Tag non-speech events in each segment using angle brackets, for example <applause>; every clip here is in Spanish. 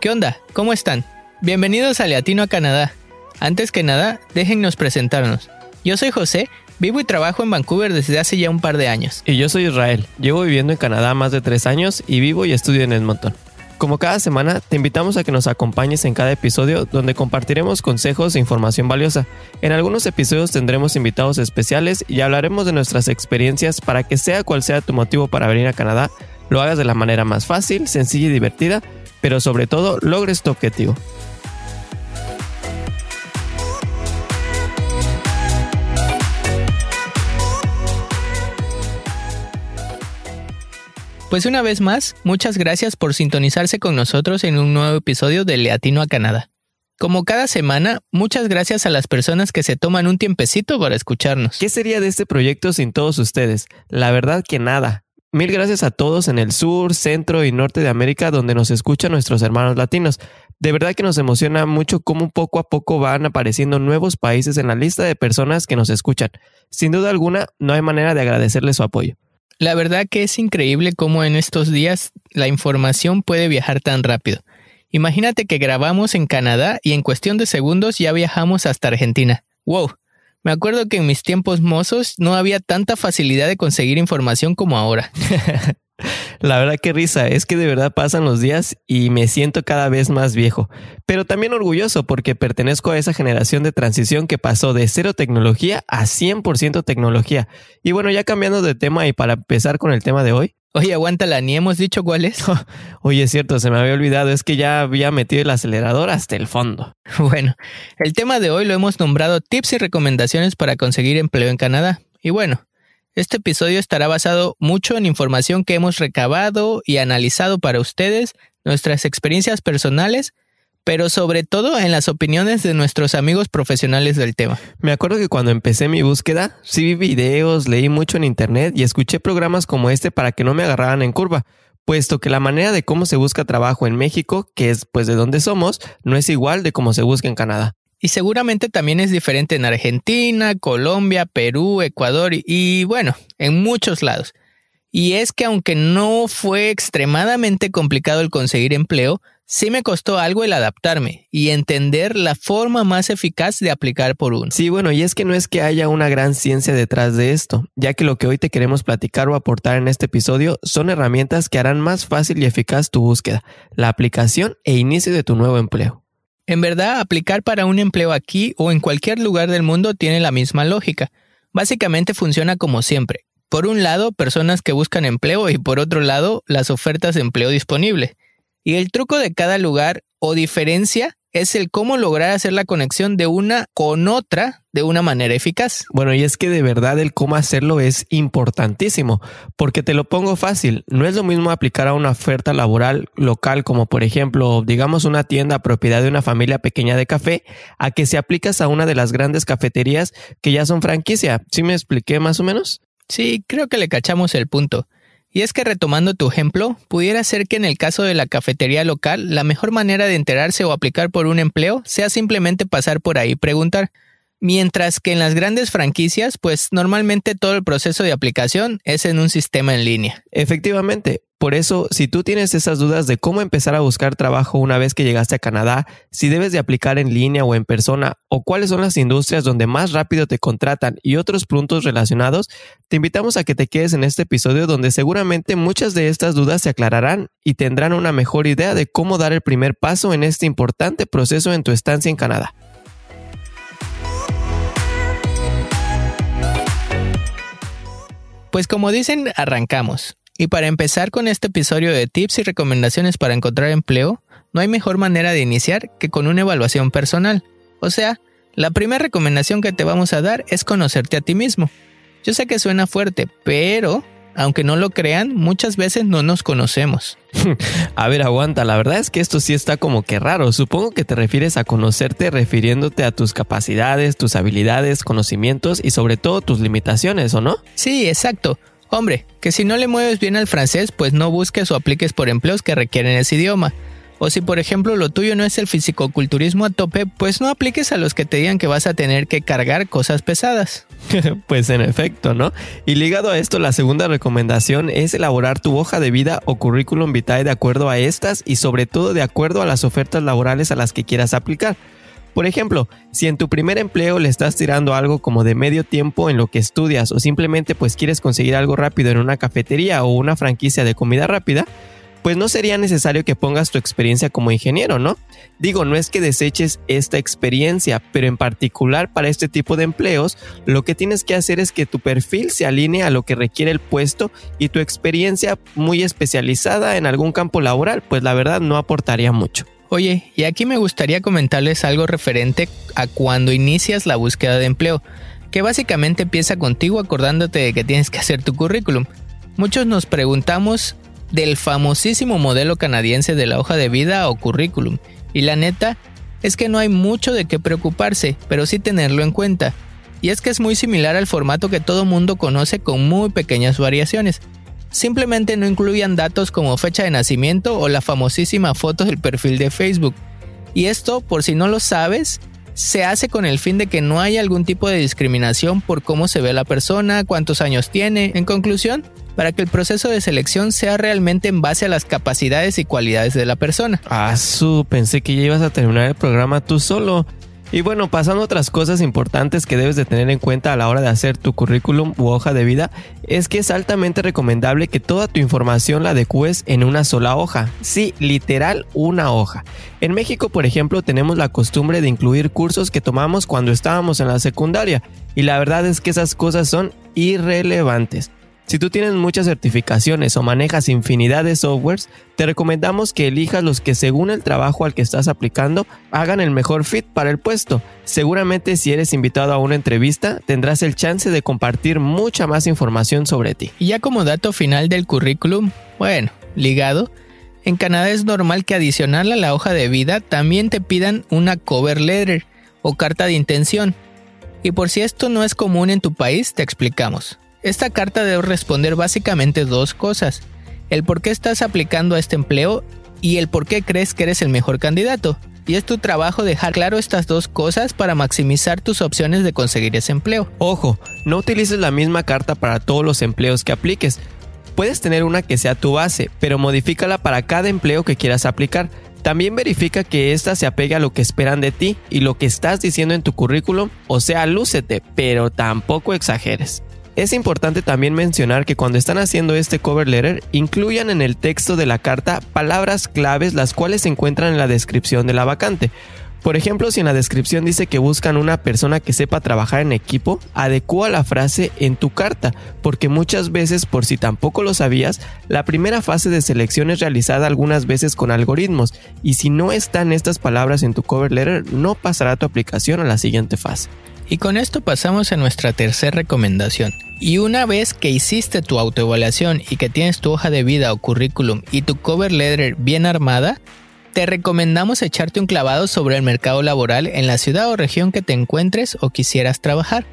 ¿Qué onda? ¿Cómo están? Bienvenidos a Latino a Canadá. Antes que nada, déjennos presentarnos. Yo soy José, vivo y trabajo en Vancouver desde hace ya un par de años. Y yo soy Israel, llevo viviendo en Canadá más de tres años y vivo y estudio en Edmonton. Como cada semana, te invitamos a que nos acompañes en cada episodio donde compartiremos consejos e información valiosa. En algunos episodios tendremos invitados especiales y hablaremos de nuestras experiencias para que sea cual sea tu motivo para venir a Canadá, lo hagas de la manera más fácil, sencilla y divertida, pero sobre todo logres tu objetivo. Pues una vez más, muchas gracias por sintonizarse con nosotros en un nuevo episodio de Leatino a Canadá. Como cada semana, muchas gracias a las personas que se toman un tiempecito para escucharnos. ¿Qué sería de este proyecto sin todos ustedes? La verdad que nada. Mil gracias a todos en el sur, centro y norte de América donde nos escuchan nuestros hermanos latinos. De verdad que nos emociona mucho cómo poco a poco van apareciendo nuevos países en la lista de personas que nos escuchan. Sin duda alguna, no hay manera de agradecerles su apoyo. La verdad que es increíble cómo en estos días la información puede viajar tan rápido. Imagínate que grabamos en Canadá y en cuestión de segundos ya viajamos hasta Argentina. ¡Wow! Me acuerdo que en mis tiempos mozos no había tanta facilidad de conseguir información como ahora. <laughs> La verdad que risa, es que de verdad pasan los días y me siento cada vez más viejo, pero también orgulloso porque pertenezco a esa generación de transición que pasó de cero tecnología a 100% tecnología. Y bueno, ya cambiando de tema y para empezar con el tema de hoy. Oye, aguántala, ni hemos dicho cuál es. <laughs> Oye, es cierto, se me había olvidado, es que ya había metido el acelerador hasta el fondo. <laughs> Bueno, el tema de hoy lo hemos nombrado tips y recomendaciones para conseguir empleo en Canadá. Y bueno, este episodio estará basado mucho en información que hemos recabado y analizado para ustedes, nuestras experiencias personales, pero sobre todo en las opiniones de nuestros amigos profesionales del tema. Me acuerdo que cuando empecé mi búsqueda, sí vi videos, leí mucho en internet y escuché programas como este para que no me agarraran en curva, puesto que la manera de cómo se busca trabajo en México, que es pues de donde somos, no es igual de cómo se busca en Canadá. Y seguramente también es diferente en Argentina, Colombia, Perú, Ecuador y, bueno, en muchos lados. Y es que aunque no fue extremadamente complicado el conseguir empleo, sí me costó algo el adaptarme y entender la forma más eficaz de aplicar por uno. Sí, bueno, y es que no es que haya una gran ciencia detrás de esto, ya que lo que hoy te queremos platicar o aportar en este episodio son herramientas que harán más fácil y eficaz tu búsqueda, la aplicación e inicio de tu nuevo empleo. En verdad, aplicar para un empleo aquí o en cualquier lugar del mundo tiene la misma lógica. Básicamente funciona como siempre. Por un lado, personas que buscan empleo y por otro lado, las ofertas de empleo disponible. Y el truco de cada lugar o diferencia es el cómo lograr hacer la conexión de una con otra de una manera eficaz. Bueno, y es que de verdad el cómo hacerlo es importantísimo, porque te lo pongo fácil, no es lo mismo aplicar a una oferta laboral local como por ejemplo, digamos una tienda propiedad de una familia pequeña de café, a que se aplicas a una de las grandes cafeterías que ya son franquicia. ¿Sí me expliqué más o menos? Sí, creo que le cachamos el punto. Y es que retomando tu ejemplo, pudiera ser que en el caso de la cafetería local, la mejor manera de enterarse o aplicar por un empleo sea simplemente pasar por ahí y preguntar. Mientras que en las grandes franquicias, pues normalmente todo el proceso de aplicación es en un sistema en línea. Efectivamente, por eso, si tú tienes esas dudas de cómo empezar a buscar trabajo una vez que llegaste a Canadá, si debes de aplicar en línea o en persona, o cuáles son las industrias donde más rápido te contratan y otros puntos relacionados, te invitamos a que te quedes en este episodio donde seguramente muchas de estas dudas se aclararán y tendrán una mejor idea de cómo dar el primer paso en este importante proceso en tu estancia en Canadá. Pues como dicen, arrancamos. Y para empezar con este episodio de tips y recomendaciones para encontrar empleo, no hay mejor manera de iniciar que con una evaluación personal. O sea, la primera recomendación que te vamos a dar es conocerte a ti mismo. Yo sé que suena fuerte, pero, aunque no lo crean, muchas veces no nos conocemos. <laughs> a ver, aguanta, la verdad es que esto sí está como que raro. Supongo que te refieres a conocerte refiriéndote a tus capacidades, tus habilidades, conocimientos y sobre todo tus limitaciones, ¿o no? Sí, exacto. Hombre, que si no le mueves bien al francés, pues no busques o apliques por empleos que requieren ese idioma. O si por ejemplo lo tuyo no es el fisicoculturismo a tope, pues no apliques a los que te digan que vas a tener que cargar cosas pesadas. <laughs> pues en efecto, ¿no? Y ligado a esto, la segunda recomendación es elaborar tu hoja de vida o currículum vitae de acuerdo a estas y sobre todo de acuerdo a las ofertas laborales a las que quieras aplicar. Por ejemplo, si en tu primer empleo le estás tirando algo como de medio tiempo en lo que estudias o simplemente pues quieres conseguir algo rápido en una cafetería o una franquicia de comida rápida, pues no sería necesario que pongas tu experiencia como ingeniero, ¿no? Digo, no es que deseches esta experiencia, pero en particular para este tipo de empleos, lo que tienes que hacer es que tu perfil se alinee a lo que requiere el puesto y tu experiencia muy especializada en algún campo laboral, pues la verdad no aportaría mucho. Oye, y aquí me gustaría comentarles algo referente a cuando inicias la búsqueda de empleo, que básicamente empieza contigo acordándote de que tienes que hacer tu currículum. Muchos nos preguntamos del famosísimo modelo canadiense de la hoja de vida o currículum. Y la neta es que no hay mucho de qué preocuparse, pero sí tenerlo en cuenta. Y es que es muy similar al formato que todo mundo conoce con muy pequeñas variaciones. Simplemente no incluyan datos como fecha de nacimiento o la famosísima foto del perfil de Facebook. Y esto, por si no lo sabes, se hace con el fin de que no haya algún tipo de discriminación por cómo se ve la persona, cuántos años tiene. En conclusión, para que el proceso de selección sea realmente en base a las capacidades y cualidades de la persona. Ah, su, pensé que ya ibas a terminar el programa tú solo. Y bueno, pasando a otras cosas importantes que debes de tener en cuenta a la hora de hacer tu currículum u hoja de vida, es que es altamente recomendable que toda tu información la adecues en una sola hoja. Sí, literal una hoja. En México, por ejemplo, tenemos la costumbre de incluir cursos que tomamos cuando estábamos en la secundaria, y la verdad es que esas cosas son irrelevantes. Si tú tienes muchas certificaciones o manejas infinidad de softwares, te recomendamos que elijas los que según el trabajo al que estás aplicando hagan el mejor fit para el puesto. Seguramente si eres invitado a una entrevista tendrás el chance de compartir mucha más información sobre ti. Y ya como dato final del currículum, bueno, ligado, en Canadá es normal que adicional a la hoja de vida también te pidan una cover letter o carta de intención. Y por si esto no es común en tu país, te explicamos. Esta carta debe responder básicamente dos cosas. El por qué estás aplicando a este empleo y el por qué crees que eres el mejor candidato. Y es tu trabajo dejar claro estas dos cosas para maximizar tus opciones de conseguir ese empleo. Ojo, no utilices la misma carta para todos los empleos que apliques. Puedes tener una que sea tu base, pero modifícala para cada empleo que quieras aplicar. También verifica que ésta se apegue a lo que esperan de ti y lo que estás diciendo en tu currículum, o sea, lúcete, pero tampoco exageres. Es importante también mencionar que cuando están haciendo este cover letter, incluyan en el texto de la carta palabras claves las cuales se encuentran en la descripción de la vacante. Por ejemplo, si en la descripción dice que buscan una persona que sepa trabajar en equipo, adecua la frase en tu carta, porque muchas veces, por si tampoco lo sabías, la primera fase de selección es realizada algunas veces con algoritmos, y si no están estas palabras en tu cover letter, no pasará tu aplicación a la siguiente fase. Y con esto pasamos a nuestra tercera recomendación. Y una vez que hiciste tu autoevaluación y que tienes tu hoja de vida o currículum y tu cover letter bien armada, te recomendamos echarte un clavado sobre el mercado laboral en la ciudad o región que te encuentres o quisieras trabajar.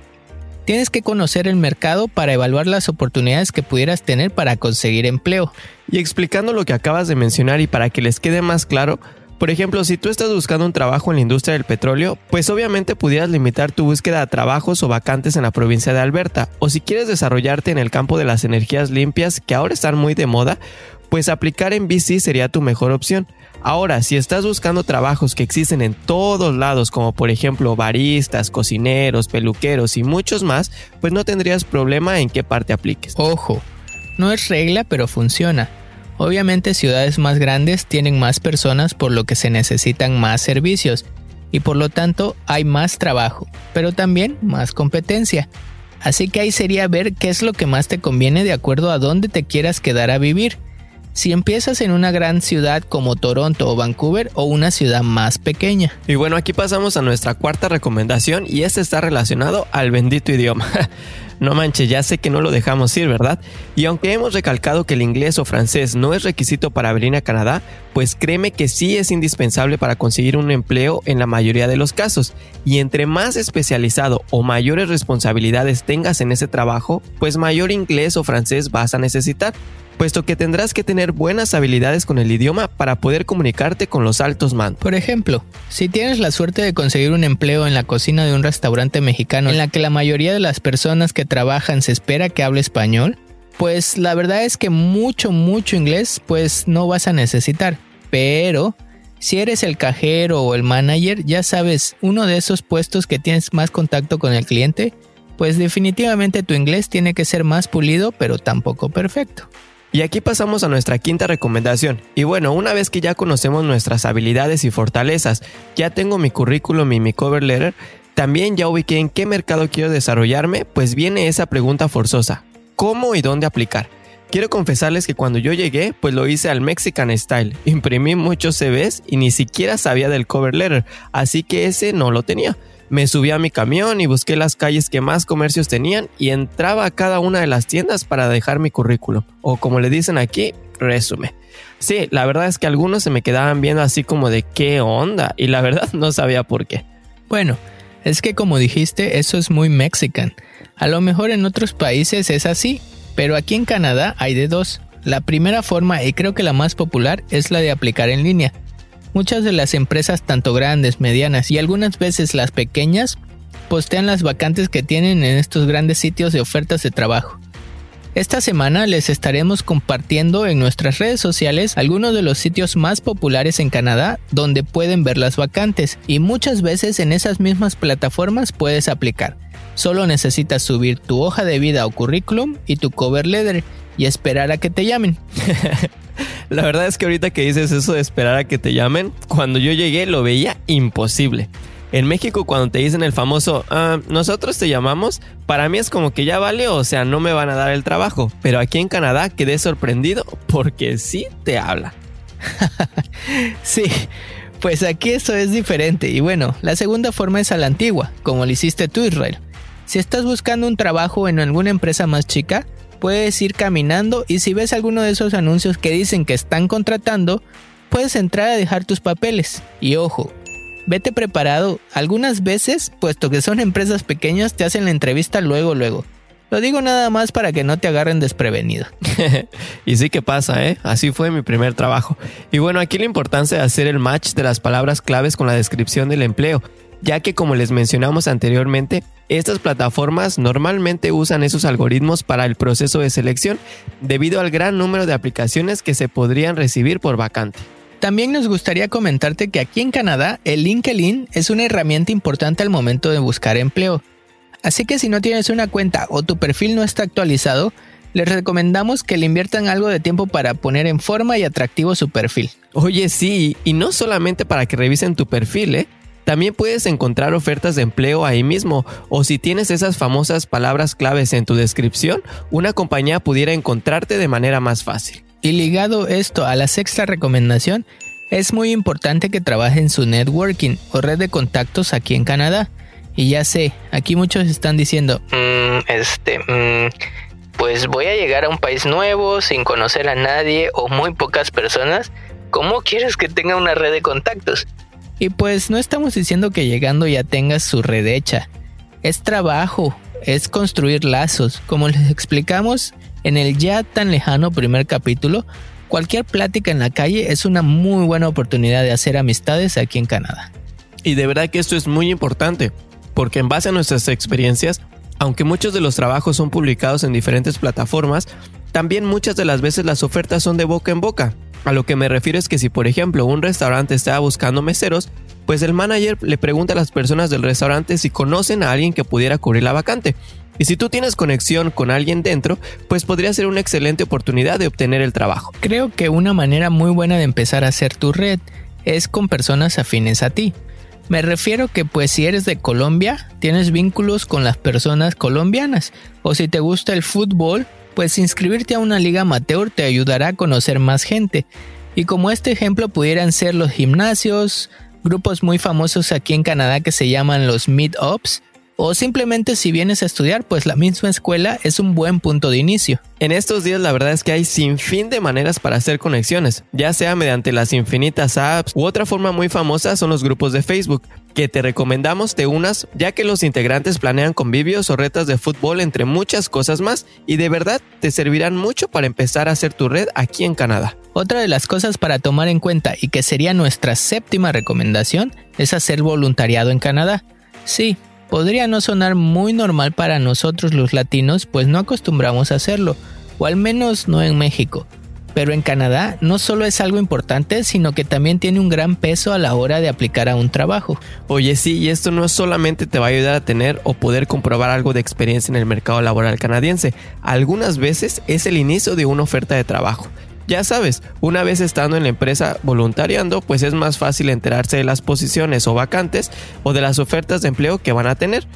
Tienes que conocer el mercado para evaluar las oportunidades que pudieras tener para conseguir empleo. Y explicando lo que acabas de mencionar y para que les quede más claro, por ejemplo, si tú estás buscando un trabajo en la industria del petróleo, pues obviamente pudieras limitar tu búsqueda a trabajos o vacantes en la provincia de Alberta. O si quieres desarrollarte en el campo de las energías limpias, que ahora están muy de moda, pues aplicar en BC sería tu mejor opción. Ahora, si estás buscando trabajos que existen en todos lados, como por ejemplo baristas, cocineros, peluqueros y muchos más, pues no tendrías problema en qué parte apliques. Ojo, no es regla, pero funciona. Obviamente ciudades más grandes tienen más personas por lo que se necesitan más servicios y por lo tanto hay más trabajo, pero también más competencia. Así que ahí sería ver qué es lo que más te conviene de acuerdo a dónde te quieras quedar a vivir. Si empiezas en una gran ciudad como Toronto o Vancouver o una ciudad más pequeña. Y bueno, aquí pasamos a nuestra cuarta recomendación y este está relacionado al bendito idioma. <laughs> No manche, ya sé que no lo dejamos ir, ¿verdad? Y aunque hemos recalcado que el inglés o francés no es requisito para venir a Canadá, pues créeme que sí es indispensable para conseguir un empleo en la mayoría de los casos. Y entre más especializado o mayores responsabilidades tengas en ese trabajo, pues mayor inglés o francés vas a necesitar. Puesto que tendrás que tener buenas habilidades con el idioma para poder comunicarte con los altos mandos. Por ejemplo, si tienes la suerte de conseguir un empleo en la cocina de un restaurante mexicano en la que la mayoría de las personas que trabajan se espera que hable español, pues la verdad es que mucho, mucho inglés pues no vas a necesitar. Pero si eres el cajero o el manager, ya sabes, uno de esos puestos que tienes más contacto con el cliente, pues definitivamente tu inglés tiene que ser más pulido, pero tampoco perfecto. Y aquí pasamos a nuestra quinta recomendación. Y bueno, una vez que ya conocemos nuestras habilidades y fortalezas, ya tengo mi currículum y mi cover letter, también ya ubiqué en qué mercado quiero desarrollarme, pues viene esa pregunta forzosa. ¿Cómo y dónde aplicar? Quiero confesarles que cuando yo llegué, pues lo hice al Mexican Style. Imprimí muchos CVs y ni siquiera sabía del cover letter, así que ese no lo tenía. Me subí a mi camión y busqué las calles que más comercios tenían y entraba a cada una de las tiendas para dejar mi currículum, o como le dicen aquí, resumen. Sí, la verdad es que algunos se me quedaban viendo así como de qué onda, y la verdad <laughs> no sabía por qué. Bueno, es que como dijiste, eso es muy mexican. A lo mejor en otros países es así, pero aquí en Canadá hay de dos. La primera forma, y creo que la más popular, es la de aplicar en línea. Muchas de las empresas, tanto grandes, medianas y algunas veces las pequeñas, postean las vacantes que tienen en estos grandes sitios de ofertas de trabajo. Esta semana les estaremos compartiendo en nuestras redes sociales algunos de los sitios más populares en Canadá donde pueden ver las vacantes y muchas veces en esas mismas plataformas puedes aplicar. Solo necesitas subir tu hoja de vida o currículum y tu cover letter y esperar a que te llamen. <laughs> La verdad es que ahorita que dices eso de esperar a que te llamen, cuando yo llegué lo veía imposible. En México cuando te dicen el famoso, ah, nosotros te llamamos, para mí es como que ya vale, o sea, no me van a dar el trabajo. Pero aquí en Canadá quedé sorprendido porque sí te habla. <laughs> sí, pues aquí eso es diferente. Y bueno, la segunda forma es a la antigua, como lo hiciste tú Israel. Si estás buscando un trabajo en alguna empresa más chica, puedes ir caminando y si ves alguno de esos anuncios que dicen que están contratando, puedes entrar a dejar tus papeles. Y ojo, vete preparado. Algunas veces, puesto que son empresas pequeñas, te hacen la entrevista luego, luego. Lo digo nada más para que no te agarren desprevenido. <laughs> y sí que pasa, ¿eh? Así fue mi primer trabajo. Y bueno, aquí la importancia de hacer el match de las palabras claves con la descripción del empleo ya que como les mencionamos anteriormente, estas plataformas normalmente usan esos algoritmos para el proceso de selección debido al gran número de aplicaciones que se podrían recibir por vacante. También nos gustaría comentarte que aquí en Canadá el LinkedIn es una herramienta importante al momento de buscar empleo. Así que si no tienes una cuenta o tu perfil no está actualizado, les recomendamos que le inviertan algo de tiempo para poner en forma y atractivo su perfil. Oye, sí, y no solamente para que revisen tu perfil, ¿eh? También puedes encontrar ofertas de empleo ahí mismo o si tienes esas famosas palabras claves en tu descripción, una compañía pudiera encontrarte de manera más fácil. Y ligado esto a la sexta recomendación, es muy importante que trabajen su networking o red de contactos aquí en Canadá. Y ya sé, aquí muchos están diciendo, mm, este, mm, pues voy a llegar a un país nuevo sin conocer a nadie o muy pocas personas. ¿Cómo quieres que tenga una red de contactos? Y pues no estamos diciendo que llegando ya tengas su red hecha. Es trabajo, es construir lazos. Como les explicamos en el ya tan lejano primer capítulo, cualquier plática en la calle es una muy buena oportunidad de hacer amistades aquí en Canadá. Y de verdad que esto es muy importante, porque en base a nuestras experiencias, aunque muchos de los trabajos son publicados en diferentes plataformas, también muchas de las veces las ofertas son de boca en boca. A lo que me refiero es que si por ejemplo un restaurante está buscando meseros, pues el manager le pregunta a las personas del restaurante si conocen a alguien que pudiera cubrir la vacante. Y si tú tienes conexión con alguien dentro, pues podría ser una excelente oportunidad de obtener el trabajo. Creo que una manera muy buena de empezar a hacer tu red es con personas afines a ti. Me refiero que pues si eres de Colombia, tienes vínculos con las personas colombianas. O si te gusta el fútbol, pues inscribirte a una liga amateur te ayudará a conocer más gente. Y como este ejemplo pudieran ser los gimnasios, grupos muy famosos aquí en Canadá que se llaman los meetups, O simplemente si vienes a estudiar, pues la misma escuela es un buen punto de inicio. En estos días la verdad es que hay sin fin de maneras para hacer conexiones, ya sea mediante las infinitas apps u otra forma muy famosa son los grupos de Facebook, que te recomendamos te unas ya que los integrantes planean convivios o retas de fútbol entre muchas cosas más y de verdad te servirán mucho para empezar a hacer tu red aquí en Canadá. Otra de las cosas para tomar en cuenta y que sería nuestra séptima recomendación es hacer voluntariado en Canadá. Sí, podría no sonar muy normal para nosotros los latinos, pues no acostumbramos a hacerlo, o al menos no en México. Pero en Canadá no solo es algo importante, sino que también tiene un gran peso a la hora de aplicar a un trabajo. Oye, sí, y esto no solamente te va a ayudar a tener o poder comprobar algo de experiencia en el mercado laboral canadiense, algunas veces es el inicio de una oferta de trabajo. Ya sabes, una vez estando en la empresa voluntariando, pues es más fácil enterarse de las posiciones o vacantes o de las ofertas de empleo que van a tener.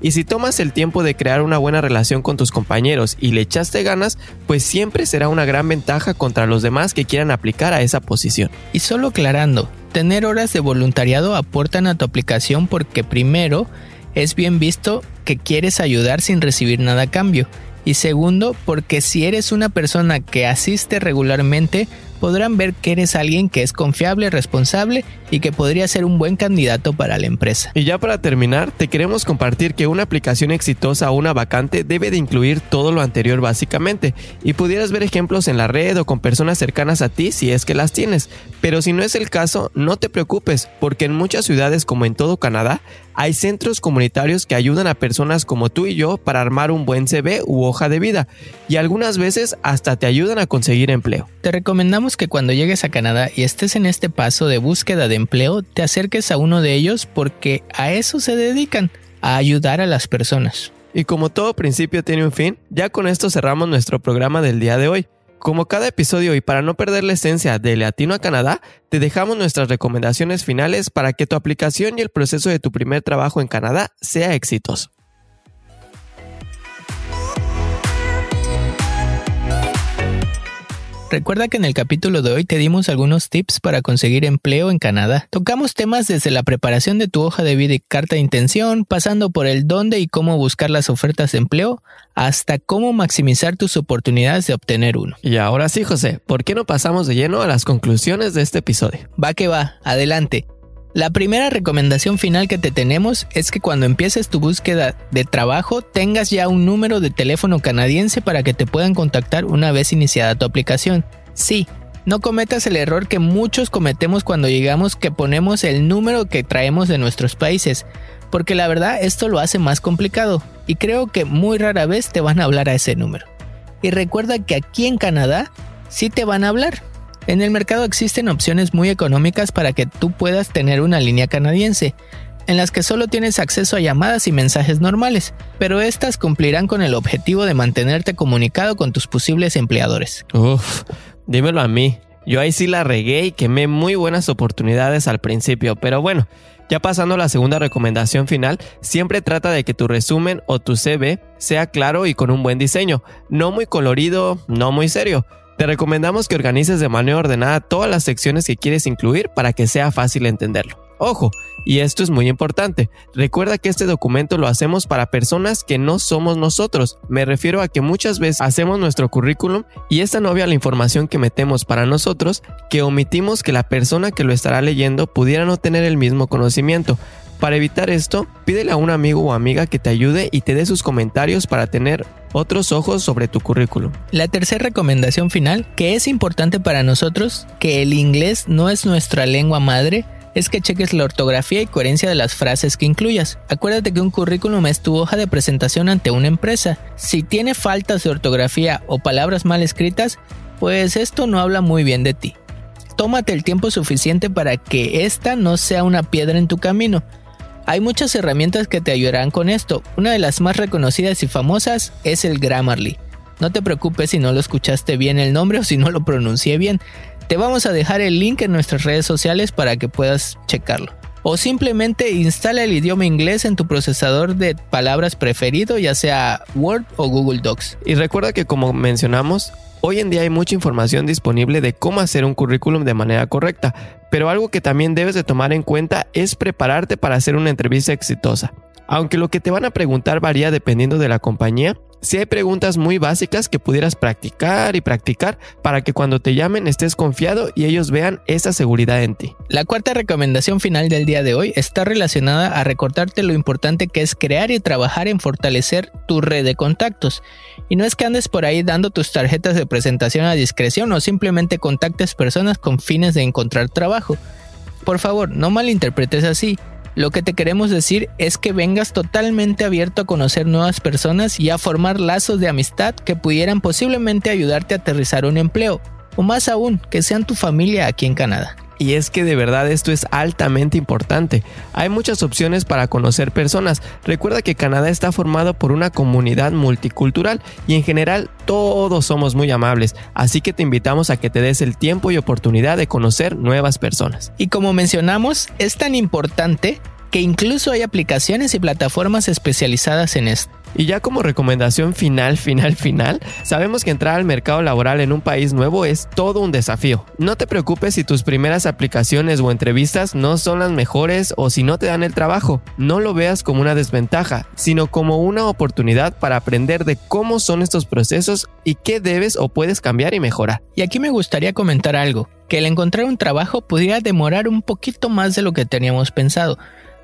Y si tomas el tiempo de crear una buena relación con tus compañeros y le echaste ganas, pues siempre será una gran ventaja contra los demás que quieran aplicar a esa posición. Y solo aclarando, tener horas de voluntariado aportan a tu aplicación porque primero es bien visto que quieres ayudar sin recibir nada a cambio y segundo, porque si eres una persona que asiste regularmente, podrán ver que eres alguien que es confiable, responsable y que podría ser un buen candidato para la empresa. Y ya para terminar, te queremos compartir que una aplicación exitosa o una vacante debe de incluir todo lo anterior básicamente, y pudieras ver ejemplos en la red o con personas cercanas a ti si es que las tienes, pero si no es el caso, no te preocupes, porque en muchas ciudades como en todo Canadá, hay centros comunitarios que ayudan a personas como tú y yo para armar un buen CV u hoja de vida, y algunas veces hasta te ayudan a conseguir empleo. Te recomendamos que cuando llegues a Canadá y estés en este paso de búsqueda de empleo, te acerques a uno de ellos porque a eso se dedican, a ayudar a las personas. Y como todo principio tiene un fin, ya con esto cerramos nuestro programa del día de hoy. Como cada episodio y para no perder la esencia de Latino a Canadá, te dejamos nuestras recomendaciones finales para que tu aplicación y el proceso de tu primer trabajo en Canadá sea exitoso. Recuerda que en el capítulo de hoy te dimos algunos tips para conseguir empleo en Canadá. Tocamos temas desde la preparación de tu hoja de vida y carta de intención, pasando por el dónde y cómo buscar las ofertas de empleo, hasta cómo maximizar tus oportunidades de obtener uno. Y ahora sí, José, ¿por qué no pasamos de lleno a las conclusiones de este episodio? Va que va, adelante. La primera recomendación final que te tenemos es que cuando empieces tu búsqueda de trabajo tengas ya un número de teléfono canadiense para que te puedan contactar una vez iniciada tu aplicación. Sí, no cometas el error que muchos cometemos cuando llegamos que ponemos el número que traemos de nuestros países, porque la verdad esto lo hace más complicado y creo que muy rara vez te van a hablar a ese número. Y recuerda que aquí en Canadá sí te van a hablar, en el mercado existen opciones muy económicas para que tú puedas tener una línea canadiense, en las que solo tienes acceso a llamadas y mensajes normales, pero estas cumplirán con el objetivo de mantenerte comunicado con tus posibles empleadores. Uf, dímelo a mí. Yo ahí sí la regué y quemé muy buenas oportunidades al principio, pero bueno, ya pasando a la segunda recomendación final, siempre trata de que tu resumen o tu CV sea claro y con un buen diseño, no muy colorido, no muy serio. Te recomendamos que organices de manera ordenada todas las secciones que quieres incluir para que sea fácil entenderlo. Ojo, y esto es muy importante, recuerda que este documento lo hacemos para personas que no somos nosotros. Me refiero a que muchas veces hacemos nuestro currículum y es tan obvia la información que metemos para nosotros que omitimos que la persona que lo estará leyendo pudiera no tener el mismo conocimiento. Para evitar esto, pídele a un amigo o amiga que te ayude y te dé sus comentarios para tener otros ojos sobre tu currículum. La tercera recomendación final, que es importante para nosotros, que el inglés no es nuestra lengua madre, es que cheques la ortografía y coherencia de las frases que incluyas. Acuérdate que un currículum es tu hoja de presentación ante una empresa. Si tiene faltas de ortografía o palabras mal escritas, pues esto no habla muy bien de ti. Tómate el tiempo suficiente para que esta no sea una piedra en tu camino. Hay muchas herramientas que te ayudarán con esto. Una de las más reconocidas y famosas es el Grammarly. No te preocupes si no lo escuchaste bien el nombre o si no lo pronuncié bien. Te vamos a dejar el link en nuestras redes sociales para que puedas checarlo. O simplemente instala el idioma inglés en tu procesador de palabras preferido, ya sea Word o Google Docs. Y recuerda que como mencionamos, Hoy en día hay mucha información disponible de cómo hacer un currículum de manera correcta, pero algo que también debes de tomar en cuenta es prepararte para hacer una entrevista exitosa. Aunque lo que te van a preguntar varía dependiendo de la compañía, si hay preguntas muy básicas que pudieras practicar y practicar para que cuando te llamen estés confiado y ellos vean esa seguridad en ti. La cuarta recomendación final del día de hoy está relacionada a recordarte lo importante que es crear y trabajar en fortalecer tu red de contactos. Y no es que andes por ahí dando tus tarjetas de presentación a discreción o simplemente contactes personas con fines de encontrar trabajo. Por favor, no malinterpretes así. Lo que te queremos decir es que vengas totalmente abierto a conocer nuevas personas y a formar lazos de amistad que pudieran posiblemente ayudarte a aterrizar un empleo, o más aún, que sean tu familia aquí en Canadá. Y es que de verdad esto es altamente importante. Hay muchas opciones para conocer personas. Recuerda que Canadá está formado por una comunidad multicultural y en general todos somos muy amables, así que te invitamos a que te des el tiempo y oportunidad de conocer nuevas personas. Y como mencionamos, es tan importante que incluso hay aplicaciones y plataformas especializadas en esto. Y ya como recomendación final, final, final, sabemos que entrar al mercado laboral en un país nuevo es todo un desafío. No te preocupes si tus primeras aplicaciones o entrevistas no son las mejores o si no te dan el trabajo. No lo veas como una desventaja, sino como una oportunidad para aprender de cómo son estos procesos y qué debes o puedes cambiar y mejorar. Y aquí me gustaría comentar algo, que el encontrar un trabajo pudiera demorar un poquito más de lo que teníamos pensado,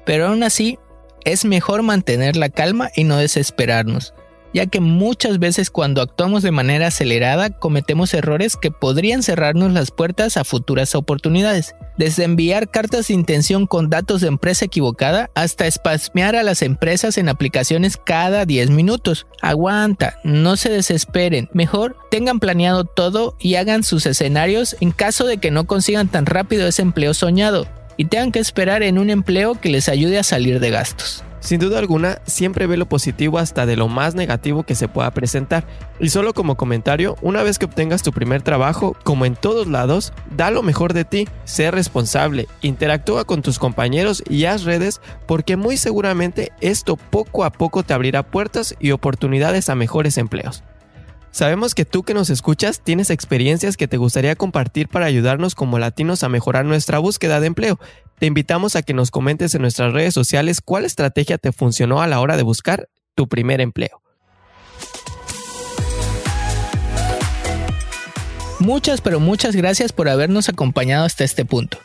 pero aún así es mejor mantener la calma y no desesperarnos, ya que muchas veces cuando actuamos de manera acelerada cometemos errores que podrían cerrarnos las puertas a futuras oportunidades, desde enviar cartas de intención con datos de empresa equivocada hasta espasmear a las empresas en aplicaciones cada 10 minutos. Aguanta, no se desesperen, mejor tengan planeado todo y hagan sus escenarios en caso de que no consigan tan rápido ese empleo soñado y tengan que esperar en un empleo que les ayude a salir de gastos. Sin duda alguna, siempre ve lo positivo hasta de lo más negativo que se pueda presentar. Y solo como comentario, una vez que obtengas tu primer trabajo, como en todos lados, da lo mejor de ti, sé responsable, interactúa con tus compañeros y haz redes porque muy seguramente esto poco a poco te abrirá puertas y oportunidades a mejores empleos. Sabemos que tú que nos escuchas tienes experiencias que te gustaría compartir para ayudarnos como latinos a mejorar nuestra búsqueda de empleo. Te invitamos a que nos comentes en nuestras redes sociales cuál estrategia te funcionó a la hora de buscar tu primer empleo. Muchas pero muchas gracias por habernos acompañado hasta este punto.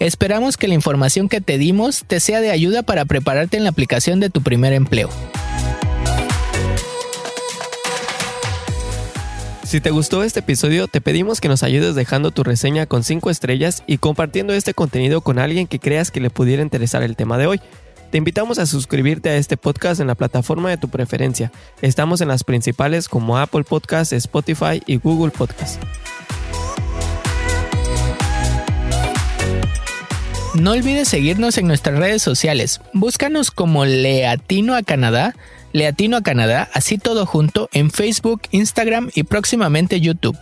Esperamos que la información que te dimos te sea de ayuda para prepararte en la aplicación de tu primer empleo. Si te gustó este episodio, te pedimos que nos ayudes dejando tu reseña con 5 estrellas y compartiendo este contenido con alguien que creas que le pudiera interesar el tema de hoy. Te invitamos a suscribirte a este podcast en la plataforma de tu preferencia. Estamos en las principales como Apple Podcasts, Spotify y Google Podcasts. No olvides seguirnos en nuestras redes sociales. Búscanos como Leatino a Canadá Leatino a Canadá, así todo junto, en Facebook, Instagram y próximamente YouTube.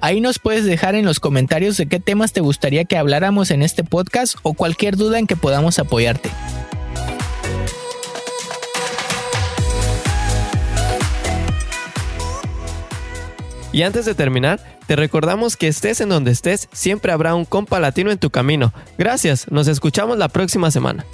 Ahí nos puedes dejar en los comentarios de qué temas te gustaría que habláramos en este podcast o cualquier duda en que podamos apoyarte. Y antes de terminar, te recordamos que estés en donde estés, siempre habrá un compa latino en tu camino. Gracias, nos escuchamos la próxima semana.